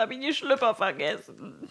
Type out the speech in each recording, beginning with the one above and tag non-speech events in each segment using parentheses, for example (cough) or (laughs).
habe ich die Schlüpper vergessen.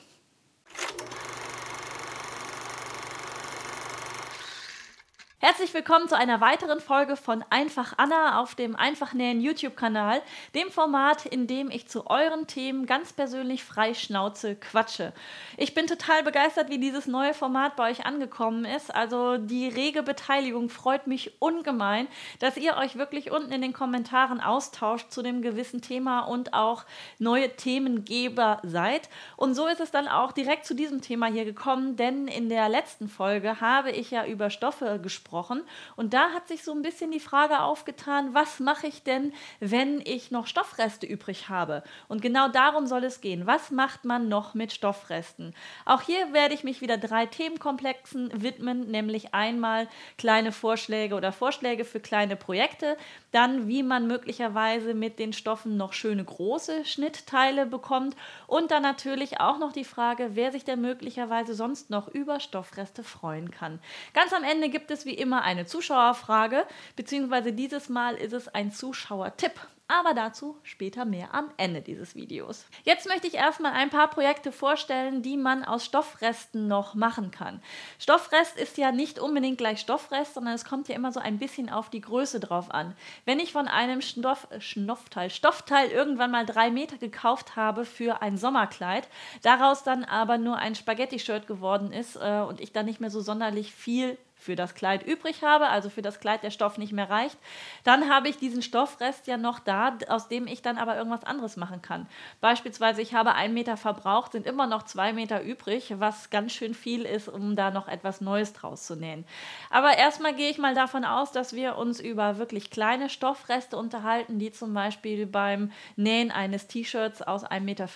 Herzlich willkommen zu einer weiteren Folge von Einfach Anna auf dem Einfachnähen YouTube-Kanal, dem Format, in dem ich zu euren Themen ganz persönlich frei Schnauze quatsche. Ich bin total begeistert, wie dieses neue Format bei euch angekommen ist. Also die rege Beteiligung freut mich ungemein, dass ihr euch wirklich unten in den Kommentaren austauscht zu dem gewissen Thema und auch neue Themengeber seid. Und so ist es dann auch direkt zu diesem Thema hier gekommen, denn in der letzten Folge habe ich ja über Stoffe gesprochen gesprochen. Und da hat sich so ein bisschen die Frage aufgetan, was mache ich denn, wenn ich noch Stoffreste übrig habe? Und genau darum soll es gehen. Was macht man noch mit Stoffresten? Auch hier werde ich mich wieder drei Themenkomplexen widmen, nämlich einmal kleine Vorschläge oder Vorschläge für kleine Projekte, dann wie man möglicherweise mit den Stoffen noch schöne große Schnittteile bekommt und dann natürlich auch noch die Frage, wer sich denn möglicherweise sonst noch über Stoffreste freuen kann. Ganz am Ende gibt es wie immer eine Zuschauerfrage, beziehungsweise dieses Mal ist es ein Zuschauertipp aber dazu später mehr am Ende dieses Videos. Jetzt möchte ich erstmal ein paar Projekte vorstellen, die man aus Stoffresten noch machen kann. Stoffrest ist ja nicht unbedingt gleich Stoffrest, sondern es kommt ja immer so ein bisschen auf die Größe drauf an. Wenn ich von einem Stoff, Stoffteil, Stoffteil irgendwann mal drei Meter gekauft habe für ein Sommerkleid, daraus dann aber nur ein Spaghetti-Shirt geworden ist äh, und ich dann nicht mehr so sonderlich viel für das Kleid übrig habe, also für das Kleid der Stoff nicht mehr reicht, dann habe ich diesen Stoffrest ja noch da, aus dem ich dann aber irgendwas anderes machen kann. Beispielsweise, ich habe einen Meter verbraucht, sind immer noch zwei Meter übrig, was ganz schön viel ist, um da noch etwas Neues draus zu nähen. Aber erstmal gehe ich mal davon aus, dass wir uns über wirklich kleine Stoffreste unterhalten, die zum Beispiel beim Nähen eines T-Shirts aus 1,50 Meter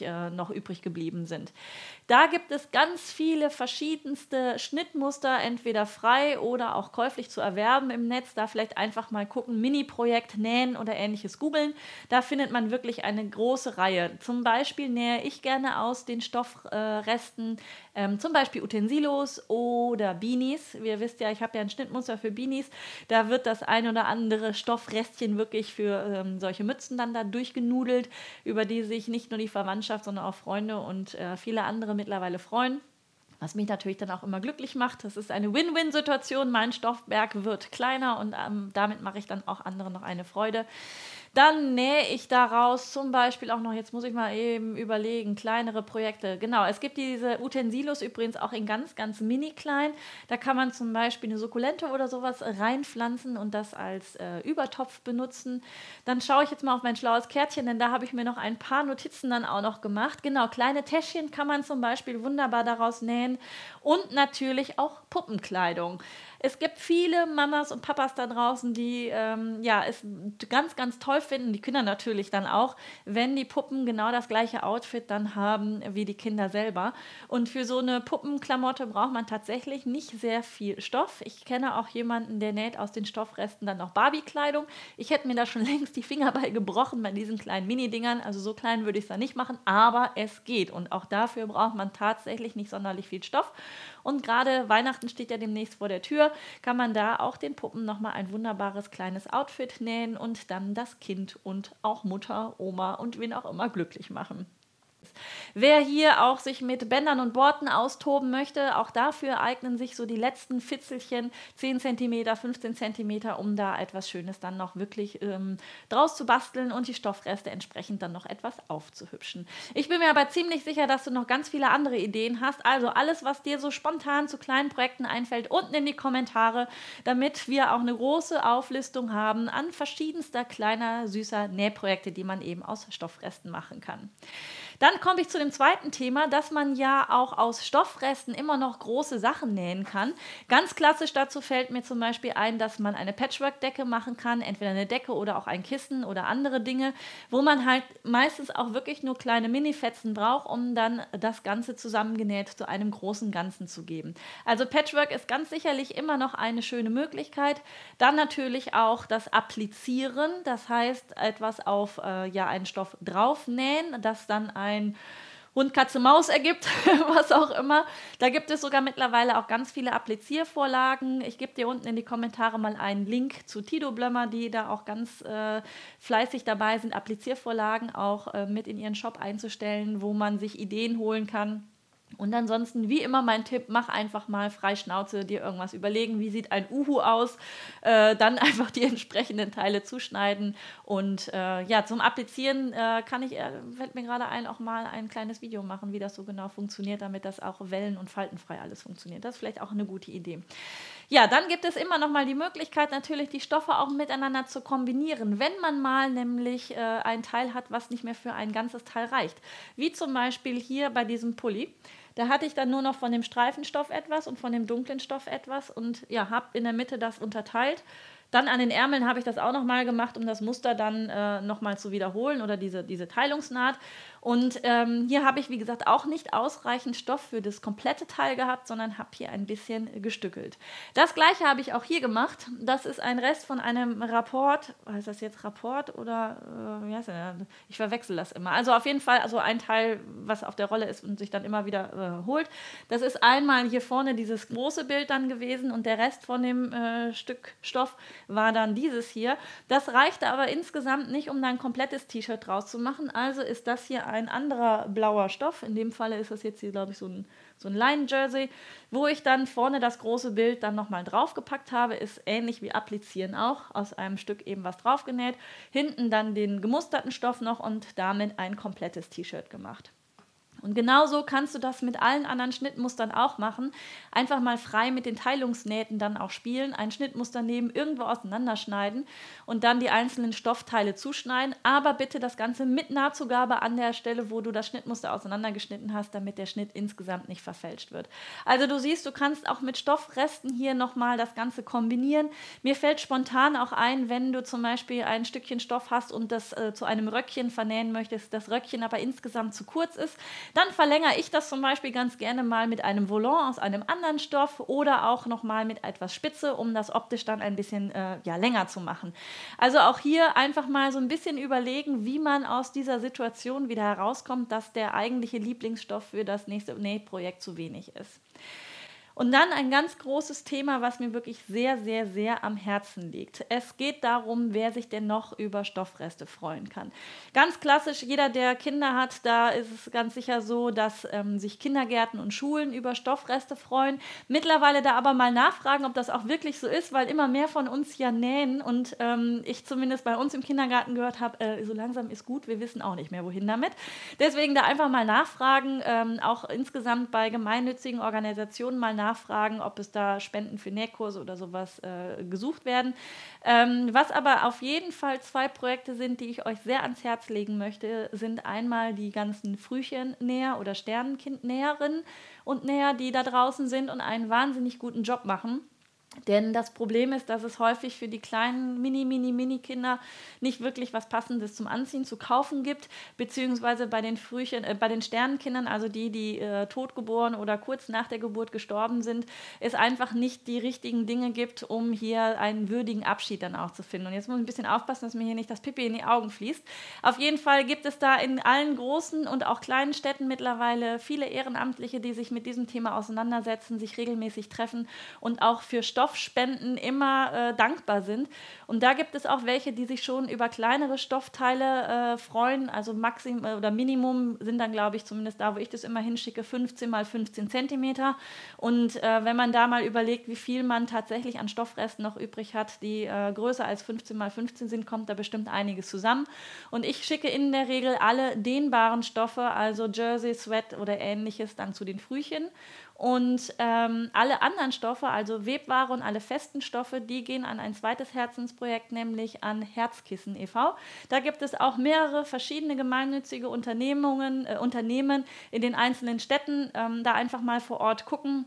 äh, noch übrig geblieben sind. Da gibt es ganz viele verschiedenste Schnittmuster, entweder frei oder auch käuflich zu erwerben im Netz. Da vielleicht einfach mal gucken, Mini-Projekt nähen oder ähnliches googeln. Da findet man wirklich eine große Reihe. Zum Beispiel nähe ich gerne aus den Stoffresten äh, ähm, zum Beispiel Utensilos oder Beanies. Ihr wisst ja, ich habe ja ein Schnittmuster für Beanies. Da wird das ein oder andere Stoffrestchen wirklich für ähm, solche Mützen dann da durchgenudelt, über die sich nicht nur die Verwandtschaft, sondern auch Freunde und äh, viele andere mittlerweile freuen. Was mich natürlich dann auch immer glücklich macht. Das ist eine Win-Win-Situation. Mein Stoffberg wird kleiner und ähm, damit mache ich dann auch anderen noch eine Freude. Dann nähe ich daraus zum Beispiel auch noch, jetzt muss ich mal eben überlegen, kleinere Projekte. Genau, es gibt diese Utensilos übrigens auch in ganz, ganz mini klein. Da kann man zum Beispiel eine Sukkulente oder sowas reinpflanzen und das als äh, Übertopf benutzen. Dann schaue ich jetzt mal auf mein schlaues Kärtchen, denn da habe ich mir noch ein paar Notizen dann auch noch gemacht. Genau, kleine Täschchen kann man zum Beispiel wunderbar daraus nähen und natürlich auch Puppenkleidung. Es gibt viele Mamas und Papas da draußen, die ähm, ja, es ganz, ganz toll finden, die Kinder natürlich dann auch, wenn die Puppen genau das gleiche Outfit dann haben wie die Kinder selber. Und für so eine Puppenklamotte braucht man tatsächlich nicht sehr viel Stoff. Ich kenne auch jemanden, der näht aus den Stoffresten dann noch Barbie-Kleidung. Ich hätte mir da schon (laughs) längst die Finger bei gebrochen bei diesen kleinen Mini-Dingern. Also so klein würde ich es da nicht machen, aber es geht. Und auch dafür braucht man tatsächlich nicht sonderlich viel Stoff. Und gerade Weihnachten steht ja demnächst vor der Tür, kann man da auch den Puppen nochmal ein wunderbares kleines Outfit nähen und dann das Kind und auch Mutter, Oma und wen auch immer glücklich machen. Wer hier auch sich mit Bändern und Borten austoben möchte, auch dafür eignen sich so die letzten Fitzelchen, 10 cm, 15 cm, um da etwas Schönes dann noch wirklich ähm, draus zu basteln und die Stoffreste entsprechend dann noch etwas aufzuhübschen. Ich bin mir aber ziemlich sicher, dass du noch ganz viele andere Ideen hast. Also alles, was dir so spontan zu kleinen Projekten einfällt, unten in die Kommentare, damit wir auch eine große Auflistung haben an verschiedenster kleiner, süßer Nähprojekte, die man eben aus Stoffresten machen kann. Dann komme ich zu dem zweiten Thema, dass man ja auch aus Stoffresten immer noch große Sachen nähen kann. Ganz klassisch dazu fällt mir zum Beispiel ein, dass man eine Patchwork-Decke machen kann, entweder eine Decke oder auch ein Kissen oder andere Dinge, wo man halt meistens auch wirklich nur kleine Mini-Fetzen braucht, um dann das Ganze zusammengenäht zu einem großen Ganzen zu geben. Also Patchwork ist ganz sicherlich immer noch eine schöne Möglichkeit. Dann natürlich auch das Applizieren, das heißt etwas auf äh, ja, einen Stoff draufnähen, das dann ein ein Hund, Katze, Maus ergibt, (laughs) was auch immer. Da gibt es sogar mittlerweile auch ganz viele Appliziervorlagen. Ich gebe dir unten in die Kommentare mal einen Link zu Tido Blömmer, die da auch ganz äh, fleißig dabei sind, Appliziervorlagen auch äh, mit in ihren Shop einzustellen, wo man sich Ideen holen kann und ansonsten, wie immer, mein Tipp: mach einfach mal frei Schnauze, dir irgendwas überlegen. Wie sieht ein Uhu aus? Äh, dann (laughs) einfach die entsprechenden Teile zuschneiden. Und äh, ja, zum Applizieren äh, kann ich, äh, fällt mir gerade ein, auch mal ein kleines Video machen, wie das so genau funktioniert, damit das auch wellen- und faltenfrei alles funktioniert. Das ist vielleicht auch eine gute Idee. Ja, dann gibt es immer noch mal die Möglichkeit, natürlich die Stoffe auch miteinander zu kombinieren, wenn man mal nämlich äh, ein Teil hat, was nicht mehr für ein ganzes Teil reicht. Wie zum Beispiel hier bei diesem Pulli. Da hatte ich dann nur noch von dem Streifenstoff etwas und von dem dunklen Stoff etwas und ja, habe in der Mitte das unterteilt. Dann an den Ärmeln habe ich das auch nochmal gemacht, um das Muster dann äh, nochmal zu wiederholen oder diese, diese Teilungsnaht. Und ähm, hier habe ich, wie gesagt, auch nicht ausreichend Stoff für das komplette Teil gehabt, sondern habe hier ein bisschen gestückelt. Das gleiche habe ich auch hier gemacht. Das ist ein Rest von einem Rapport. Heißt das jetzt Rapport oder äh, wie heißt der? Ich verwechsel das immer. Also auf jeden Fall also ein Teil, was auf der Rolle ist und sich dann immer wieder äh, holt. Das ist einmal hier vorne dieses große Bild dann gewesen und der Rest von dem äh, Stück Stoff war dann dieses hier. Das reichte aber insgesamt nicht, um dann ein komplettes T-Shirt draus zu machen. Also ist das hier ein anderer blauer Stoff. In dem Falle ist das jetzt hier, glaube ich, so ein, so ein Line-Jersey, wo ich dann vorne das große Bild dann nochmal draufgepackt habe. Ist ähnlich wie Applizieren auch, aus einem Stück eben was draufgenäht. Hinten dann den gemusterten Stoff noch und damit ein komplettes T-Shirt gemacht. Und genauso kannst du das mit allen anderen Schnittmustern auch machen. Einfach mal frei mit den Teilungsnähten dann auch spielen, ein Schnittmuster nehmen, irgendwo auseinanderschneiden und dann die einzelnen Stoffteile zuschneiden. Aber bitte das Ganze mit Nahtzugabe an der Stelle, wo du das Schnittmuster auseinandergeschnitten hast, damit der Schnitt insgesamt nicht verfälscht wird. Also du siehst, du kannst auch mit Stoffresten hier nochmal das Ganze kombinieren. Mir fällt spontan auch ein, wenn du zum Beispiel ein Stückchen Stoff hast und das äh, zu einem Röckchen vernähen möchtest, das Röckchen aber insgesamt zu kurz ist, dann verlängere ich das zum Beispiel ganz gerne mal mit einem Volant aus einem anderen Stoff oder auch nochmal mit etwas Spitze, um das optisch dann ein bisschen äh, ja, länger zu machen. Also auch hier einfach mal so ein bisschen überlegen, wie man aus dieser Situation wieder herauskommt, dass der eigentliche Lieblingsstoff für das nächste Nähprojekt zu wenig ist. Und dann ein ganz großes Thema, was mir wirklich sehr, sehr, sehr am Herzen liegt. Es geht darum, wer sich denn noch über Stoffreste freuen kann. Ganz klassisch, jeder, der Kinder hat, da ist es ganz sicher so, dass ähm, sich Kindergärten und Schulen über Stoffreste freuen. Mittlerweile da aber mal nachfragen, ob das auch wirklich so ist, weil immer mehr von uns ja nähen und ähm, ich zumindest bei uns im Kindergarten gehört habe, äh, so langsam ist gut, wir wissen auch nicht mehr, wohin damit. Deswegen da einfach mal nachfragen, ähm, auch insgesamt bei gemeinnützigen Organisationen mal nachfragen nachfragen, ob es da Spenden für Nähkurse oder sowas äh, gesucht werden. Ähm, was aber auf jeden Fall zwei Projekte sind, die ich euch sehr ans Herz legen möchte, sind einmal die ganzen Frühchennäher oder Sternenkindnäherinnen und Näher, die da draußen sind und einen wahnsinnig guten Job machen. Denn das Problem ist, dass es häufig für die kleinen Mini, Mini, Mini-Kinder nicht wirklich was Passendes zum Anziehen zu kaufen gibt, beziehungsweise bei den Frühchen, äh, bei den Sternenkindern, also die, die äh, totgeboren oder kurz nach der Geburt gestorben sind, es einfach nicht die richtigen Dinge gibt, um hier einen würdigen Abschied dann auch zu finden. Und jetzt muss ich ein bisschen aufpassen, dass mir hier nicht das Pipi in die Augen fließt. Auf jeden Fall gibt es da in allen großen und auch kleinen Städten mittlerweile viele Ehrenamtliche, die sich mit diesem Thema auseinandersetzen, sich regelmäßig treffen und auch für Stoff Stoffspenden immer äh, dankbar sind. Und da gibt es auch welche, die sich schon über kleinere Stoffteile äh, freuen. Also Maximum äh, oder Minimum sind dann, glaube ich, zumindest da, wo ich das immer hinschicke, 15 mal 15 Zentimeter. Und äh, wenn man da mal überlegt, wie viel man tatsächlich an Stoffresten noch übrig hat, die äh, größer als 15 mal 15 sind, kommt da bestimmt einiges zusammen. Und ich schicke in der Regel alle dehnbaren Stoffe, also Jersey, Sweat oder ähnliches, dann zu den Frühchen. Und ähm, alle anderen Stoffe, also Webware und alle festen Stoffe, die gehen an ein zweites Herzensprojekt, nämlich an Herzkissen e.V. Da gibt es auch mehrere verschiedene gemeinnützige Unternehmungen, äh, Unternehmen in den einzelnen Städten. Ähm, da einfach mal vor Ort gucken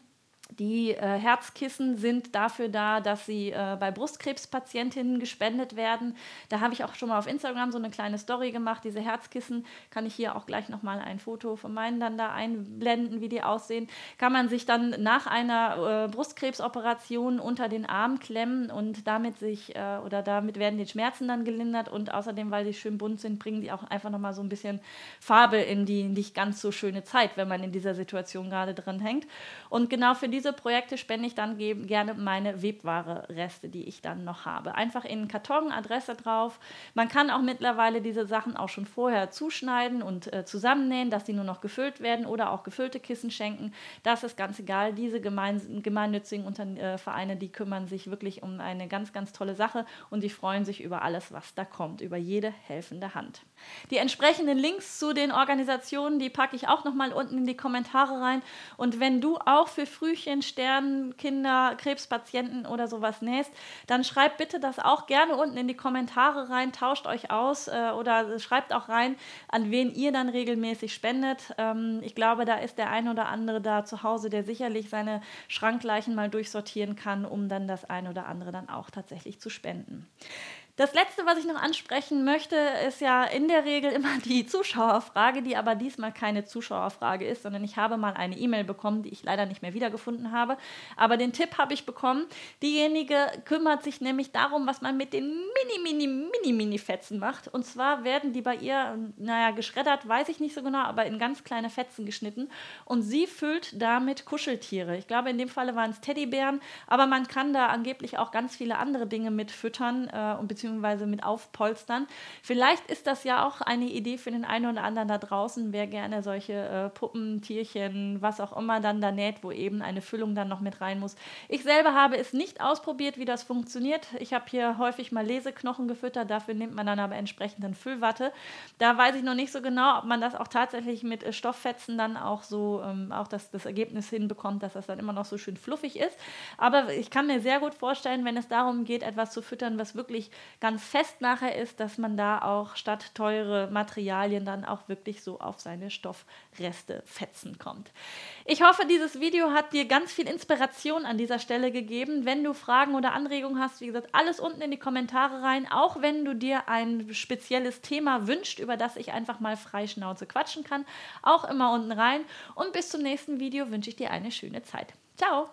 Die äh, Herzkissen sind dafür da, dass sie äh, bei Brustkrebspatientinnen gespendet werden. Da habe ich auch schon mal auf Instagram so eine kleine Story gemacht. Diese Herzkissen kann ich hier auch gleich nochmal ein Foto von meinen dann da einblenden, wie die aussehen. Kann man sich dann nach einer äh, Brustkrebsoperation unter den Arm klemmen und damit sich äh, oder damit werden die Schmerzen dann gelindert und außerdem, weil sie schön bunt sind, bringen die auch einfach nochmal so ein bisschen Farbe in die nicht ganz so schöne Zeit, wenn man in dieser Situation gerade drin hängt. Und genau für diese diese Projekte spende ich dann gerne meine Webware-Reste, die ich dann noch habe. Einfach in einen Karton, Adresse drauf. Man kann auch mittlerweile diese Sachen auch schon vorher zuschneiden und äh, zusammennähen, dass sie nur noch gefüllt werden oder auch gefüllte Kissen schenken. Das ist ganz egal. Diese gemein, gemeinnützigen Unter äh, Vereine, die kümmern sich wirklich um eine ganz, ganz tolle Sache und die freuen sich über alles, was da kommt, über jede helfende Hand. Die entsprechenden Links zu den Organisationen, die packe ich auch noch mal unten in die Kommentare rein. Und wenn du auch für Frühchen Mädchen, Sternen, Kinder, Krebspatienten oder sowas nähst, dann schreibt bitte das auch gerne unten in die Kommentare rein, tauscht euch aus äh, oder schreibt auch rein, an wen ihr dann regelmäßig spendet. Ähm, ich glaube, da ist der ein oder andere da zu Hause, der sicherlich seine Schrankleichen mal durchsortieren kann, um dann das ein oder andere dann auch tatsächlich zu spenden. Das letzte, was ich noch ansprechen möchte, ist ja in der Regel immer die Zuschauerfrage, die aber diesmal keine Zuschauerfrage ist, sondern ich habe mal eine E-Mail bekommen, die ich leider nicht mehr wiedergefunden habe. Aber den Tipp habe ich bekommen. Diejenige kümmert sich nämlich darum, was man mit den mini, mini, mini, mini Fetzen macht. Und zwar werden die bei ihr, naja, geschreddert, weiß ich nicht so genau, aber in ganz kleine Fetzen geschnitten. Und sie füllt damit Kuscheltiere. Ich glaube, in dem Falle waren es Teddybären, aber man kann da angeblich auch ganz viele andere Dinge mit füttern äh, und beziehungsweise beziehungsweise mit aufpolstern. Vielleicht ist das ja auch eine Idee für den einen oder anderen da draußen, wer gerne solche äh, Puppen, Tierchen, was auch immer dann da näht, wo eben eine Füllung dann noch mit rein muss. Ich selber habe es nicht ausprobiert, wie das funktioniert. Ich habe hier häufig mal Leseknochen gefüttert, dafür nimmt man dann aber entsprechend dann Füllwatte. Da weiß ich noch nicht so genau, ob man das auch tatsächlich mit äh, Stofffetzen dann auch so, ähm, auch das, das Ergebnis hinbekommt, dass das dann immer noch so schön fluffig ist. Aber ich kann mir sehr gut vorstellen, wenn es darum geht, etwas zu füttern, was wirklich ganz fest nachher ist, dass man da auch statt teure Materialien dann auch wirklich so auf seine Stoffreste fetzen kommt. Ich hoffe, dieses Video hat dir ganz viel Inspiration an dieser Stelle gegeben. Wenn du Fragen oder Anregungen hast, wie gesagt, alles unten in die Kommentare rein. Auch wenn du dir ein spezielles Thema wünscht, über das ich einfach mal frei Schnauze quatschen kann, auch immer unten rein. Und bis zum nächsten Video wünsche ich dir eine schöne Zeit. Ciao!